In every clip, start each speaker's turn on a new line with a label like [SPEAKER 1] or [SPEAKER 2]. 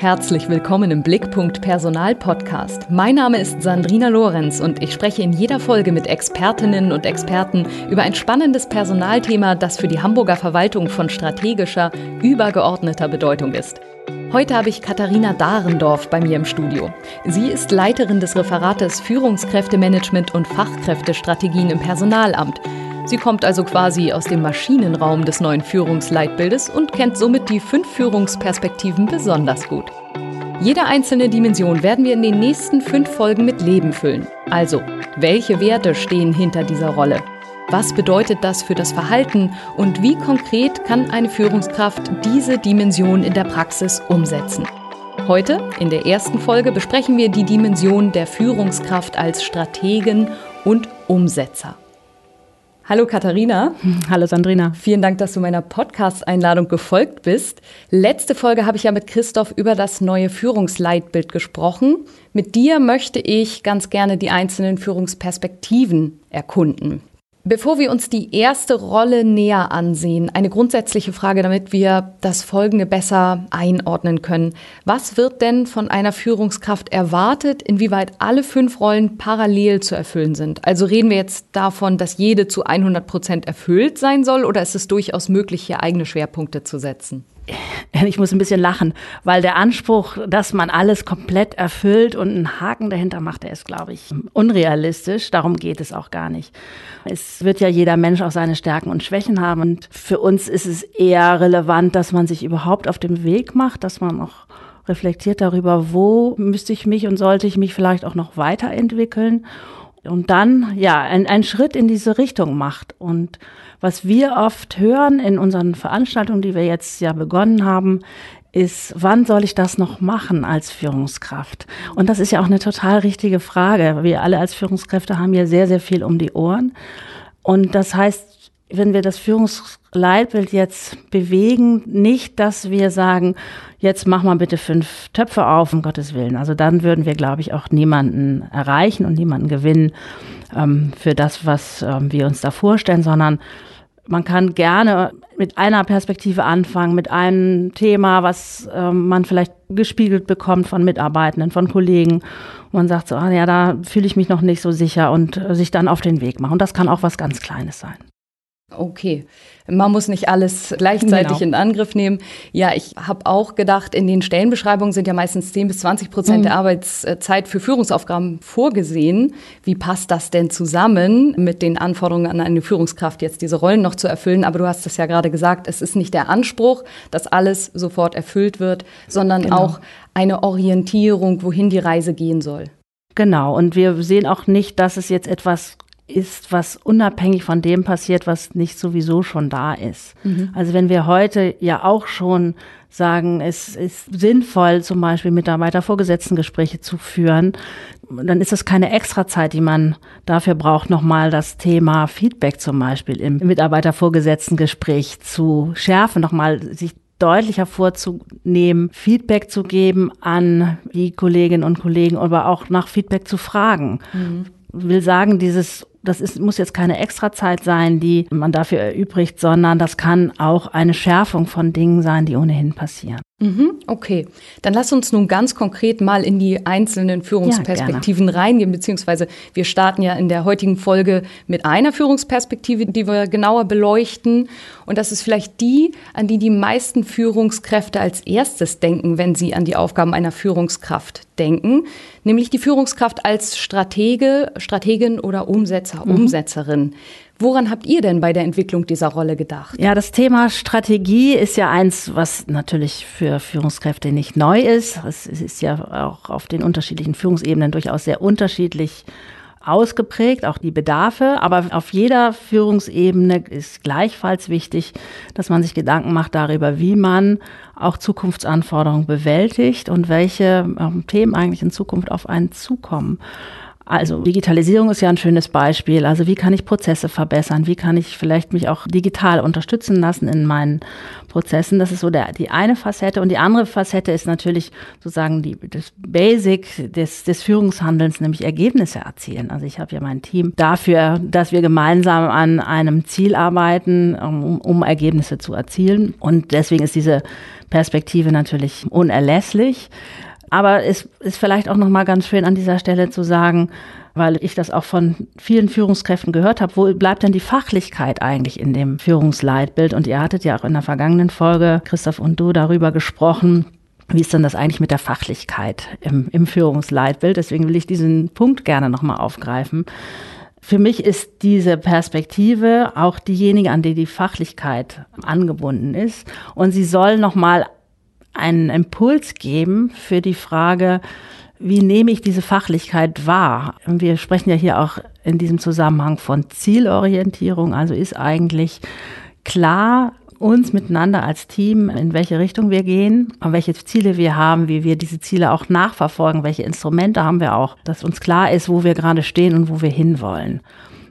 [SPEAKER 1] Herzlich willkommen im Blickpunkt Personal Podcast. Mein Name ist Sandrina Lorenz und ich spreche in jeder Folge mit Expertinnen und Experten über ein spannendes Personalthema, das für die Hamburger Verwaltung von strategischer, übergeordneter Bedeutung ist. Heute habe ich Katharina Dahrendorf bei mir im Studio. Sie ist Leiterin des Referates Führungskräftemanagement und Fachkräftestrategien im Personalamt. Sie kommt also quasi aus dem Maschinenraum des neuen Führungsleitbildes und kennt somit die fünf Führungsperspektiven besonders gut. Jede einzelne Dimension werden wir in den nächsten fünf Folgen mit Leben füllen. Also, welche Werte stehen hinter dieser Rolle? Was bedeutet das für das Verhalten und wie konkret kann eine Führungskraft diese Dimension in der Praxis umsetzen? Heute, in der ersten Folge, besprechen wir die Dimension der Führungskraft als Strategen und Umsetzer. Hallo Katharina.
[SPEAKER 2] Hallo Sandrina.
[SPEAKER 1] Vielen Dank, dass du meiner Podcast-Einladung gefolgt bist. Letzte Folge habe ich ja mit Christoph über das neue Führungsleitbild gesprochen. Mit dir möchte ich ganz gerne die einzelnen Führungsperspektiven erkunden. Bevor wir uns die erste Rolle näher ansehen, eine grundsätzliche Frage, damit wir das Folgende besser einordnen können. Was wird denn von einer Führungskraft erwartet, inwieweit alle fünf Rollen parallel zu erfüllen sind? Also reden wir jetzt davon, dass jede zu 100 Prozent erfüllt sein soll oder ist es durchaus möglich, hier eigene Schwerpunkte zu setzen?
[SPEAKER 2] ich muss ein bisschen lachen, weil der Anspruch, dass man alles komplett erfüllt und einen Haken dahinter macht, der ist, glaube ich, unrealistisch. Darum geht es auch gar nicht. Es wird ja jeder Mensch auch seine Stärken und Schwächen haben. Und für uns ist es eher relevant, dass man sich überhaupt auf dem Weg macht, dass man auch reflektiert darüber, wo müsste ich mich und sollte ich mich vielleicht auch noch weiterentwickeln und dann ja einen Schritt in diese Richtung macht und was wir oft hören in unseren Veranstaltungen, die wir jetzt ja begonnen haben, ist, wann soll ich das noch machen als Führungskraft? Und das ist ja auch eine total richtige Frage. Wir alle als Führungskräfte haben ja sehr, sehr viel um die Ohren. Und das heißt, wenn wir das Führungsleitbild jetzt bewegen, nicht, dass wir sagen, jetzt mach mal bitte fünf Töpfe auf, um Gottes Willen. Also dann würden wir, glaube ich, auch niemanden erreichen und niemanden gewinnen ähm, für das, was ähm, wir uns da vorstellen, sondern man kann gerne mit einer Perspektive anfangen, mit einem Thema, was äh, man vielleicht gespiegelt bekommt von Mitarbeitenden, von Kollegen. Man sagt so, ah, ja, da fühle ich mich noch nicht so sicher und äh, sich dann auf den Weg machen. Und das kann auch was ganz Kleines sein.
[SPEAKER 1] Okay, man muss nicht alles gleichzeitig genau. in Angriff nehmen. Ja, ich habe auch gedacht, in den Stellenbeschreibungen sind ja meistens 10 bis 20 Prozent mhm. der Arbeitszeit für Führungsaufgaben vorgesehen. Wie passt das denn zusammen mit den Anforderungen an eine Führungskraft, jetzt diese Rollen noch zu erfüllen? Aber du hast es ja gerade gesagt, es ist nicht der Anspruch, dass alles sofort erfüllt wird, sondern genau. auch eine Orientierung, wohin die Reise gehen soll.
[SPEAKER 2] Genau, und wir sehen auch nicht, dass es jetzt etwas ist, was unabhängig von dem passiert, was nicht sowieso schon da ist. Mhm. Also wenn wir heute ja auch schon sagen, es ist sinnvoll, zum Beispiel Mitarbeiter-Vorgesetzten-Gespräche zu führen, dann ist das keine Extrazeit, die man dafür braucht, nochmal das Thema Feedback zum Beispiel im Mitarbeiter-Vorgesetzten-Gespräch zu schärfen, nochmal sich deutlicher vorzunehmen, Feedback zu geben an die Kolleginnen und Kollegen, aber auch nach Feedback zu fragen. Mhm. Will sagen, dieses das ist, muss jetzt keine Extrazeit sein, die man dafür erübrigt, sondern das kann auch eine Schärfung von Dingen sein, die ohnehin passieren.
[SPEAKER 1] Mhm, okay, dann lass uns nun ganz konkret mal in die einzelnen Führungsperspektiven ja, reingehen, beziehungsweise wir starten ja in der heutigen Folge mit einer Führungsperspektive, die wir genauer beleuchten. Und das ist vielleicht die, an die die meisten Führungskräfte als erstes denken, wenn sie an die Aufgaben einer Führungskraft denken, nämlich die Führungskraft als Stratege, Strategin oder Umsetzer, mhm. Umsetzerin. Woran habt ihr denn bei der Entwicklung dieser Rolle gedacht?
[SPEAKER 2] Ja, das Thema Strategie ist ja eins, was natürlich für Führungskräfte nicht neu ist. Es ist ja auch auf den unterschiedlichen Führungsebenen durchaus sehr unterschiedlich ausgeprägt, auch die Bedarfe. Aber auf jeder Führungsebene ist gleichfalls wichtig, dass man sich Gedanken macht darüber, wie man auch Zukunftsanforderungen bewältigt und welche ähm, Themen eigentlich in Zukunft auf einen zukommen. Also Digitalisierung ist ja ein schönes Beispiel. Also wie kann ich Prozesse verbessern? Wie kann ich vielleicht mich auch digital unterstützen lassen in meinen Prozessen? Das ist so der, die eine Facette. Und die andere Facette ist natürlich sozusagen die, das Basic des, des Führungshandelns, nämlich Ergebnisse erzielen. Also ich habe ja mein Team dafür, dass wir gemeinsam an einem Ziel arbeiten, um, um Ergebnisse zu erzielen. Und deswegen ist diese Perspektive natürlich unerlässlich. Aber es ist vielleicht auch noch mal ganz schön an dieser Stelle zu sagen, weil ich das auch von vielen Führungskräften gehört habe, wo bleibt denn die Fachlichkeit eigentlich in dem Führungsleitbild? Und ihr hattet ja auch in der vergangenen Folge, Christoph und du, darüber gesprochen, wie ist denn das eigentlich mit der Fachlichkeit im, im Führungsleitbild? Deswegen will ich diesen Punkt gerne nochmal aufgreifen. Für mich ist diese Perspektive auch diejenige, an die die Fachlichkeit angebunden ist. Und sie soll nochmal einen Impuls geben für die Frage, wie nehme ich diese Fachlichkeit wahr? Wir sprechen ja hier auch in diesem Zusammenhang von Zielorientierung. Also ist eigentlich klar, uns miteinander als Team, in welche Richtung wir gehen, welche Ziele wir haben, wie wir diese Ziele auch nachverfolgen, welche Instrumente haben wir auch, dass uns klar ist, wo wir gerade stehen und wo wir hinwollen.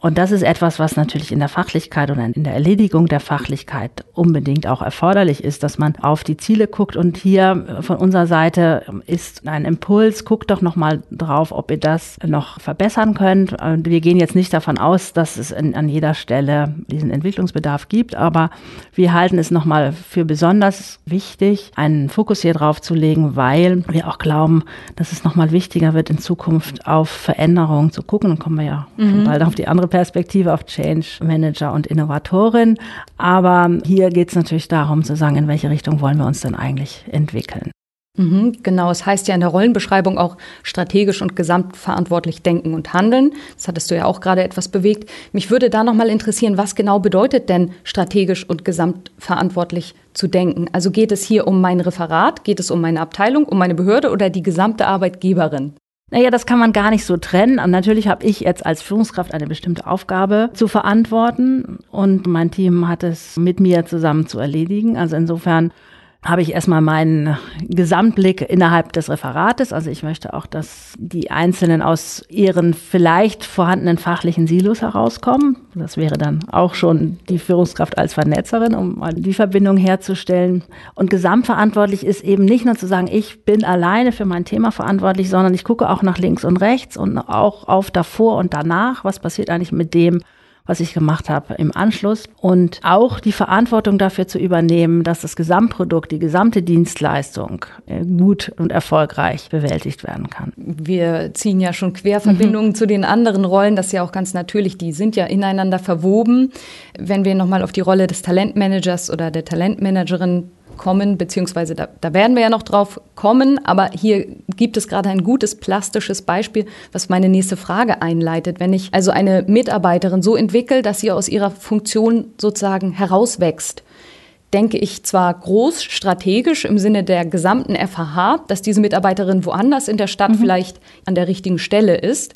[SPEAKER 2] Und das ist etwas, was natürlich in der Fachlichkeit oder in der Erledigung der Fachlichkeit unbedingt auch erforderlich ist, dass man auf die Ziele guckt. Und hier von unserer Seite ist ein Impuls, guckt doch nochmal drauf, ob ihr das noch verbessern könnt. Wir gehen jetzt nicht davon aus, dass es in, an jeder Stelle diesen Entwicklungsbedarf gibt, aber wir halten es nochmal für besonders wichtig, einen Fokus hier drauf zu legen, weil wir auch glauben, dass es nochmal wichtiger wird, in Zukunft auf Veränderungen zu gucken. Dann kommen wir ja mhm. schon bald auf die andere Perspektive auf Change Manager und Innovatorin. Aber hier geht es natürlich darum zu sagen, in welche Richtung wollen wir uns denn eigentlich entwickeln.
[SPEAKER 1] Mhm, genau, es heißt ja in der Rollenbeschreibung auch strategisch und gesamtverantwortlich denken und handeln. Das hattest du ja auch gerade etwas bewegt. Mich würde da nochmal interessieren, was genau bedeutet denn strategisch und gesamtverantwortlich zu denken? Also geht es hier um mein Referat, geht es um meine Abteilung, um meine Behörde oder die gesamte Arbeitgeberin?
[SPEAKER 2] Naja, das kann man gar nicht so trennen. Und natürlich habe ich jetzt als Führungskraft eine bestimmte Aufgabe zu verantworten und mein Team hat es mit mir zusammen zu erledigen. Also insofern habe ich erstmal meinen Gesamtblick innerhalb des Referates. Also ich möchte auch, dass die Einzelnen aus ihren vielleicht vorhandenen fachlichen Silos herauskommen. Das wäre dann auch schon die Führungskraft als Vernetzerin, um die Verbindung herzustellen. Und gesamtverantwortlich ist eben nicht nur zu sagen, ich bin alleine für mein Thema verantwortlich, sondern ich gucke auch nach links und rechts und auch auf davor und danach. Was passiert eigentlich mit dem, was ich gemacht habe im Anschluss und auch die Verantwortung dafür zu übernehmen, dass das Gesamtprodukt, die gesamte Dienstleistung äh, gut und erfolgreich bewältigt werden kann.
[SPEAKER 1] Wir ziehen ja schon Querverbindungen mhm. zu den anderen Rollen, das ist ja auch ganz natürlich, die sind ja ineinander verwoben. Wenn wir nochmal auf die Rolle des Talentmanagers oder der Talentmanagerin kommen, beziehungsweise da, da werden wir ja noch drauf kommen, aber hier gibt es gerade ein gutes plastisches Beispiel, was meine nächste Frage einleitet. Wenn ich also eine Mitarbeiterin so entwickle, dass sie aus ihrer Funktion sozusagen herauswächst, denke ich zwar groß strategisch im Sinne der gesamten FHH, dass diese Mitarbeiterin woanders in der Stadt mhm. vielleicht an der richtigen Stelle ist.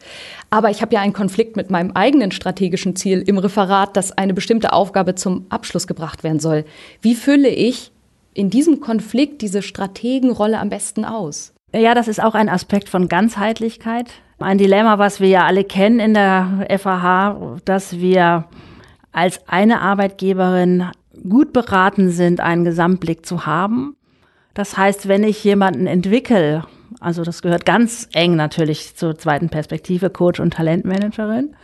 [SPEAKER 1] Aber ich habe ja einen Konflikt mit meinem eigenen strategischen Ziel im Referat, dass eine bestimmte Aufgabe zum Abschluss gebracht werden soll. Wie fülle ich in diesem Konflikt diese Strategenrolle am besten aus?
[SPEAKER 2] Ja, das ist auch ein Aspekt von Ganzheitlichkeit. Ein Dilemma, was wir ja alle kennen in der FAH, dass wir als eine Arbeitgeberin gut beraten sind, einen Gesamtblick zu haben. Das heißt, wenn ich jemanden entwickle, also das gehört ganz eng natürlich zur zweiten Perspektive, Coach und Talentmanagerin,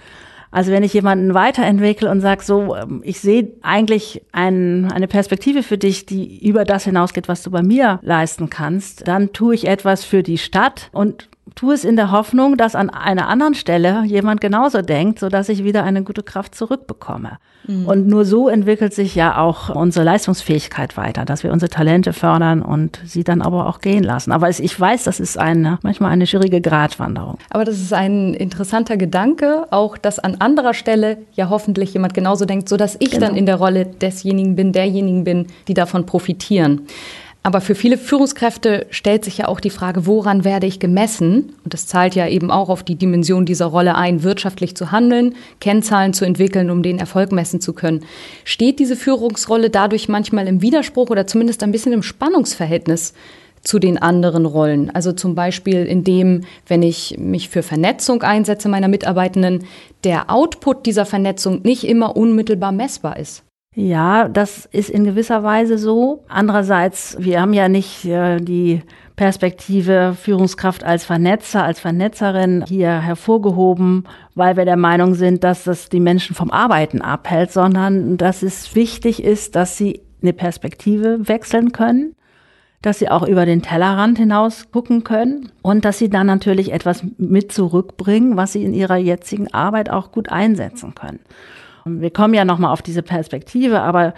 [SPEAKER 2] also wenn ich jemanden weiterentwickle und sage, so, ähm, ich sehe eigentlich ein, eine Perspektive für dich, die über das hinausgeht, was du bei mir leisten kannst, dann tue ich etwas für die Stadt und tue es in der Hoffnung, dass an einer anderen Stelle jemand genauso denkt, sodass ich wieder eine gute Kraft zurückbekomme. Mhm. Und nur so entwickelt sich ja auch unsere Leistungsfähigkeit weiter, dass wir unsere Talente fördern und sie dann aber auch gehen lassen. Aber ich weiß, das ist eine, manchmal eine schwierige Gratwanderung.
[SPEAKER 1] Aber das ist ein interessanter Gedanke, auch dass an anderer Stelle ja hoffentlich jemand genauso denkt, sodass ich genau. dann in der Rolle desjenigen bin, derjenigen bin, die davon profitieren. Aber für viele Führungskräfte stellt sich ja auch die Frage, woran werde ich gemessen? Und das zahlt ja eben auch auf die Dimension dieser Rolle ein, wirtschaftlich zu handeln, Kennzahlen zu entwickeln, um den Erfolg messen zu können. Steht diese Führungsrolle dadurch manchmal im Widerspruch oder zumindest ein bisschen im Spannungsverhältnis zu den anderen Rollen. Also zum Beispiel indem, wenn ich mich für Vernetzung einsetze meiner Mitarbeitenden, der Output dieser Vernetzung nicht immer unmittelbar messbar ist.
[SPEAKER 2] Ja, das ist in gewisser Weise so. Andererseits, wir haben ja nicht äh, die Perspektive Führungskraft als Vernetzer, als Vernetzerin hier hervorgehoben, weil wir der Meinung sind, dass das die Menschen vom Arbeiten abhält, sondern dass es wichtig ist, dass sie eine Perspektive wechseln können, dass sie auch über den Tellerrand hinaus gucken können und dass sie dann natürlich etwas mit zurückbringen, was sie in ihrer jetzigen Arbeit auch gut einsetzen können. Wir kommen ja nochmal auf diese Perspektive, aber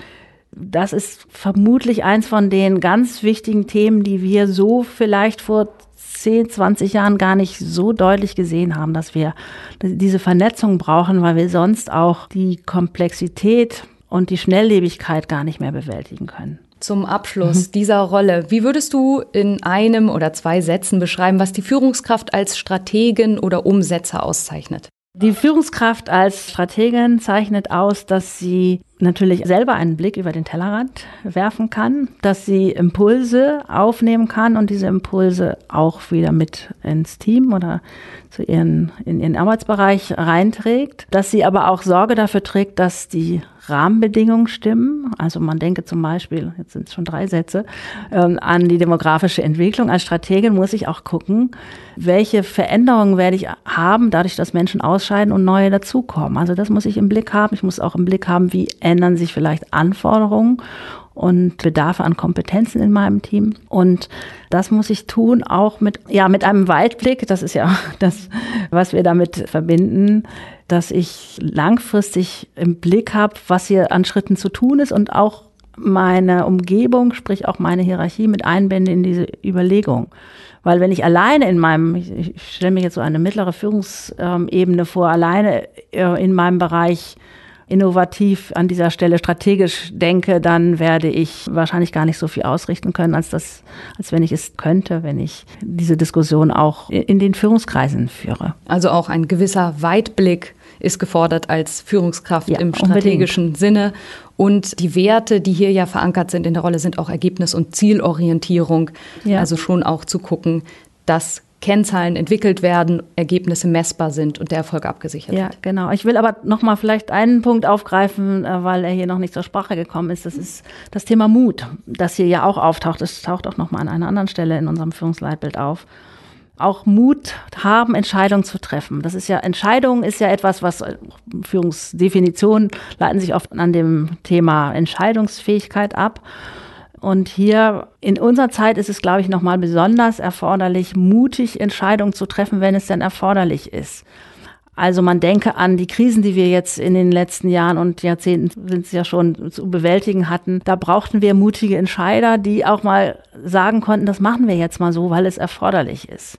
[SPEAKER 2] das ist vermutlich eins von den ganz wichtigen Themen, die wir so vielleicht vor 10, 20 Jahren gar nicht so deutlich gesehen haben, dass wir diese Vernetzung brauchen, weil wir sonst auch die Komplexität und die Schnelllebigkeit gar nicht mehr bewältigen können.
[SPEAKER 1] Zum Abschluss dieser Rolle, wie würdest du in einem oder zwei Sätzen beschreiben, was die Führungskraft als Strategin oder Umsetzer auszeichnet?
[SPEAKER 2] Die Führungskraft als Strategin zeichnet aus, dass sie natürlich selber einen Blick über den Tellerrand werfen kann, dass sie Impulse aufnehmen kann und diese Impulse auch wieder mit ins Team oder zu ihren, in ihren Arbeitsbereich reinträgt, dass sie aber auch Sorge dafür trägt, dass die Rahmenbedingungen stimmen. Also man denke zum Beispiel, jetzt sind es schon drei Sätze, ähm, an die demografische Entwicklung. Als Strategin muss ich auch gucken, welche Veränderungen werde ich haben, dadurch, dass Menschen ausscheiden und neue dazukommen. Also das muss ich im Blick haben. Ich muss auch im Blick haben, wie ändern sich vielleicht Anforderungen und Bedarfe an Kompetenzen in meinem Team. Und das muss ich tun, auch mit, ja, mit einem Weitblick. Das ist ja das, was wir damit verbinden, dass ich langfristig im Blick habe, was hier an Schritten zu tun ist und auch meine Umgebung, sprich auch meine Hierarchie mit einbinde in diese Überlegung. Weil wenn ich alleine in meinem, ich stelle mir jetzt so eine mittlere Führungsebene vor, alleine äh, in meinem Bereich innovativ an dieser Stelle strategisch denke, dann werde ich wahrscheinlich gar nicht so viel ausrichten können, als das, als wenn ich es könnte, wenn ich diese Diskussion auch in den Führungskreisen führe.
[SPEAKER 1] Also auch ein gewisser Weitblick ist gefordert als Führungskraft ja, im strategischen unbedingt. Sinne. Und die Werte, die hier ja verankert sind in der Rolle, sind auch Ergebnis- und Zielorientierung. Ja. Also schon auch zu gucken, dass Kennzahlen entwickelt werden, Ergebnisse messbar sind und der Erfolg abgesichert
[SPEAKER 2] ja,
[SPEAKER 1] wird.
[SPEAKER 2] Ja, genau. Ich will aber noch mal vielleicht einen Punkt aufgreifen, äh, weil er hier noch nicht zur Sprache gekommen ist. Das ist das Thema Mut, das hier ja auch auftaucht. Das taucht auch noch mal an einer anderen Stelle in unserem Führungsleitbild auf. Auch Mut haben, Entscheidungen zu treffen. Das ist ja, Entscheidung ist ja etwas, was äh, Führungsdefinitionen leiten sich oft an dem Thema Entscheidungsfähigkeit ab. Und hier in unserer Zeit ist es, glaube ich, nochmal besonders erforderlich, mutig Entscheidungen zu treffen, wenn es denn erforderlich ist. Also man denke an die Krisen, die wir jetzt in den letzten Jahren und Jahrzehnten sind es ja schon zu bewältigen hatten. Da brauchten wir mutige Entscheider, die auch mal sagen konnten, das machen wir jetzt mal so, weil es erforderlich ist.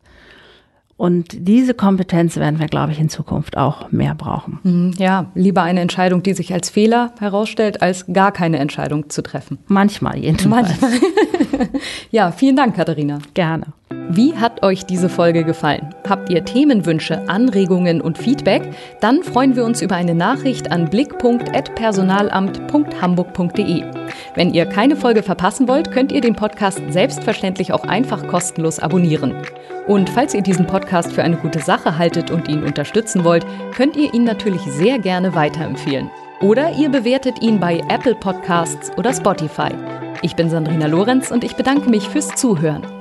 [SPEAKER 2] Und diese Kompetenz werden wir, glaube ich, in Zukunft auch mehr brauchen.
[SPEAKER 1] Mhm, ja, lieber eine Entscheidung, die sich als Fehler herausstellt, als gar keine Entscheidung zu treffen.
[SPEAKER 2] Manchmal jedenfalls. Manchmal.
[SPEAKER 1] ja, vielen Dank, Katharina.
[SPEAKER 2] Gerne.
[SPEAKER 1] Wie hat euch diese Folge gefallen? Habt ihr Themenwünsche, Anregungen und Feedback? Dann freuen wir uns über eine Nachricht an blick.personalamt.hamburg.de. Wenn ihr keine Folge verpassen wollt, könnt ihr den Podcast selbstverständlich auch einfach kostenlos abonnieren. Und falls ihr diesen Podcast für eine gute Sache haltet und ihn unterstützen wollt, könnt ihr ihn natürlich sehr gerne weiterempfehlen. Oder ihr bewertet ihn bei Apple Podcasts oder Spotify. Ich bin Sandrina Lorenz und ich bedanke mich fürs Zuhören.